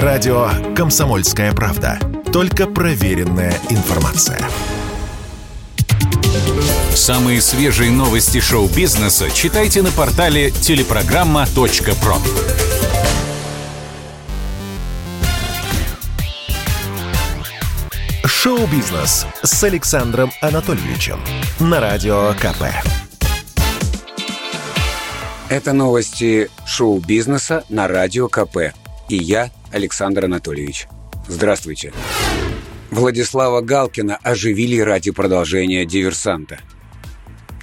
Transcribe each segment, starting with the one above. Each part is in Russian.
Радио «Комсомольская правда». Только проверенная информация. Самые свежие новости шоу-бизнеса читайте на портале телепрограмма.про. Шоу-бизнес с Александром Анатольевичем на Радио КП. Это новости шоу-бизнеса на Радио КП. И я, Александр Анатольевич. Здравствуйте. Владислава Галкина оживили ради продолжения «Диверсанта».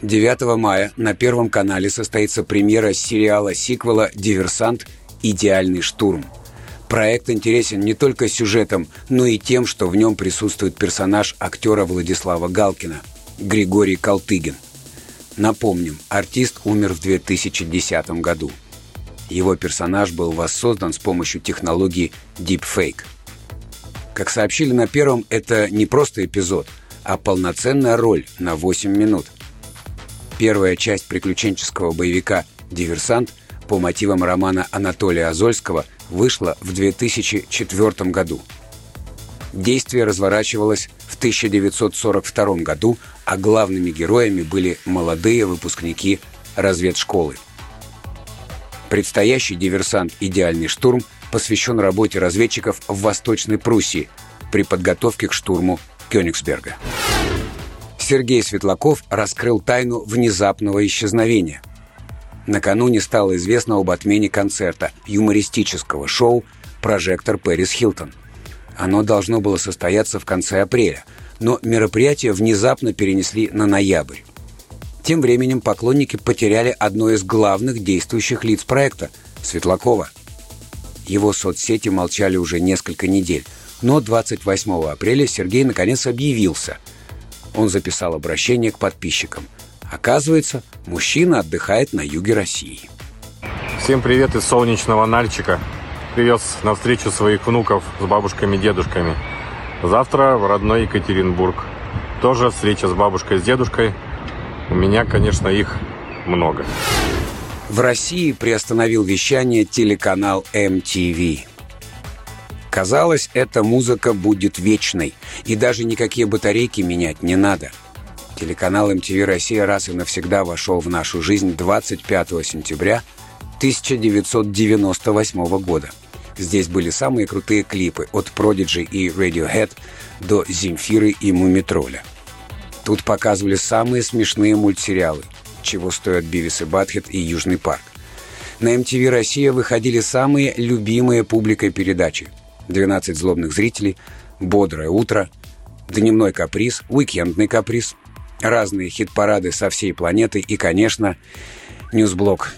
9 мая на Первом канале состоится премьера сериала-сиквела «Диверсант. Идеальный штурм». Проект интересен не только сюжетом, но и тем, что в нем присутствует персонаж актера Владислава Галкина – Григорий Калтыгин. Напомним, артист умер в 2010 году. Его персонаж был воссоздан с помощью технологии Deepfake. Как сообщили на первом, это не просто эпизод, а полноценная роль на 8 минут. Первая часть приключенческого боевика «Диверсант» по мотивам романа Анатолия Азольского – вышла в 2004 году. Действие разворачивалось в 1942 году, а главными героями были молодые выпускники разведшколы. Предстоящий диверсант «Идеальный штурм» посвящен работе разведчиков в Восточной Пруссии при подготовке к штурму Кёнигсберга. Сергей Светлаков раскрыл тайну внезапного исчезновения – Накануне стало известно об отмене концерта юмористического шоу «Прожектор Пэрис Хилтон». Оно должно было состояться в конце апреля, но мероприятие внезапно перенесли на ноябрь. Тем временем поклонники потеряли одно из главных действующих лиц проекта – Светлакова. Его соцсети молчали уже несколько недель, но 28 апреля Сергей наконец объявился. Он записал обращение к подписчикам – Оказывается, мужчина отдыхает на юге России. Всем привет из солнечного Нальчика. Привез на встречу своих внуков с бабушками и дедушками. Завтра в родной Екатеринбург. Тоже встреча с бабушкой с дедушкой. У меня, конечно, их много. В России приостановил вещание телеканал MTV. Казалось, эта музыка будет вечной, и даже никакие батарейки менять не надо – Телеканал MTV «Россия» раз и навсегда вошел в нашу жизнь 25 сентября 1998 года. Здесь были самые крутые клипы от Prodigy и Radiohead до Земфиры и Мумитроля. Тут показывали самые смешные мультсериалы, чего стоят Бивис и Батхет и Южный парк. На MTV «Россия» выходили самые любимые публикой передачи «12 злобных зрителей», «Бодрое утро», «Дневной каприз», «Уикендный каприз», разные хит-парады со всей планеты и, конечно, News Блок.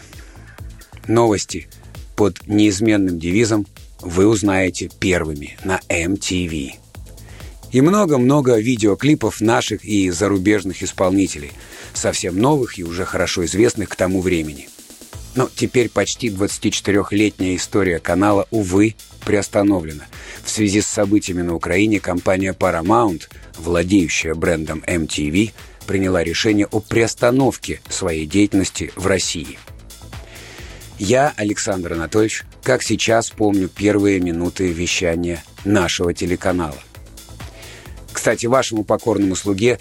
Новости под неизменным девизом вы узнаете первыми на MTV. И много-много видеоклипов наших и зарубежных исполнителей, совсем новых и уже хорошо известных к тому времени. Но теперь почти 24-летняя история канала, увы, приостановлена. В связи с событиями на Украине компания Paramount, владеющая брендом MTV, приняла решение о приостановке своей деятельности в России. Я, Александр Анатольевич, как сейчас помню первые минуты вещания нашего телеканала. Кстати, вашему покорному слуге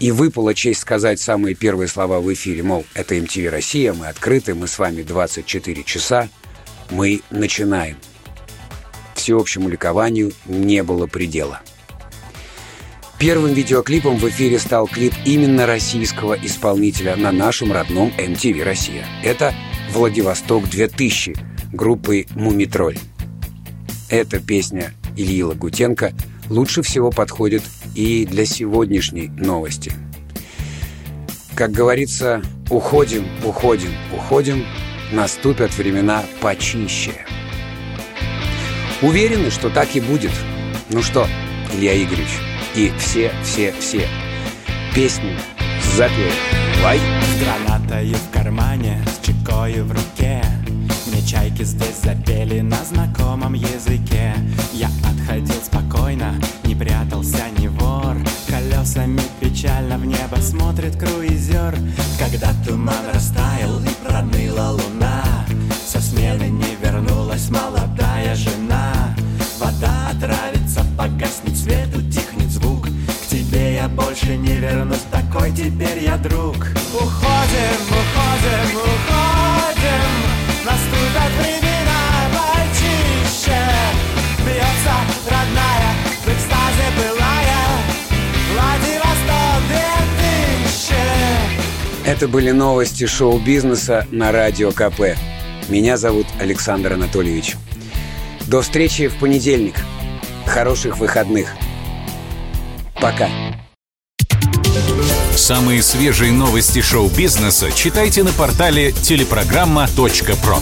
и выпала честь сказать самые первые слова в эфире, мол, это MTV Россия, мы открыты, мы с вами 24 часа, мы начинаем. Всеобщему ликованию не было предела – Первым видеоклипом в эфире стал клип именно российского исполнителя на нашем родном MTV Россия. Это «Владивосток 2000» группы «Мумитроль». Эта песня Ильи Лагутенко лучше всего подходит и для сегодняшней новости. Как говорится, уходим, уходим, уходим, наступят времена почище. Уверены, что так и будет. Ну что, Илья Игоревич, и все-все-все песни запевай. С гранатой в кармане, с чекой в руке чайки здесь запели на знакомом языке. Я отходил спокойно, не прятался ни вор. Колесами печально в небо смотрит круизер. Когда туман растаял и проныла луна Со смены не вернулась молодая жена. Вода отравится Погаснет свет, утихнет звук. К тебе я больше не вернусь Такой теперь я друг. Уходим, уходим, уходим Это были новости шоу-бизнеса на Радио КП. Меня зовут Александр Анатольевич. До встречи в понедельник. Хороших выходных. Пока. Самые свежие новости шоу-бизнеса читайте на портале телепрограмма.про.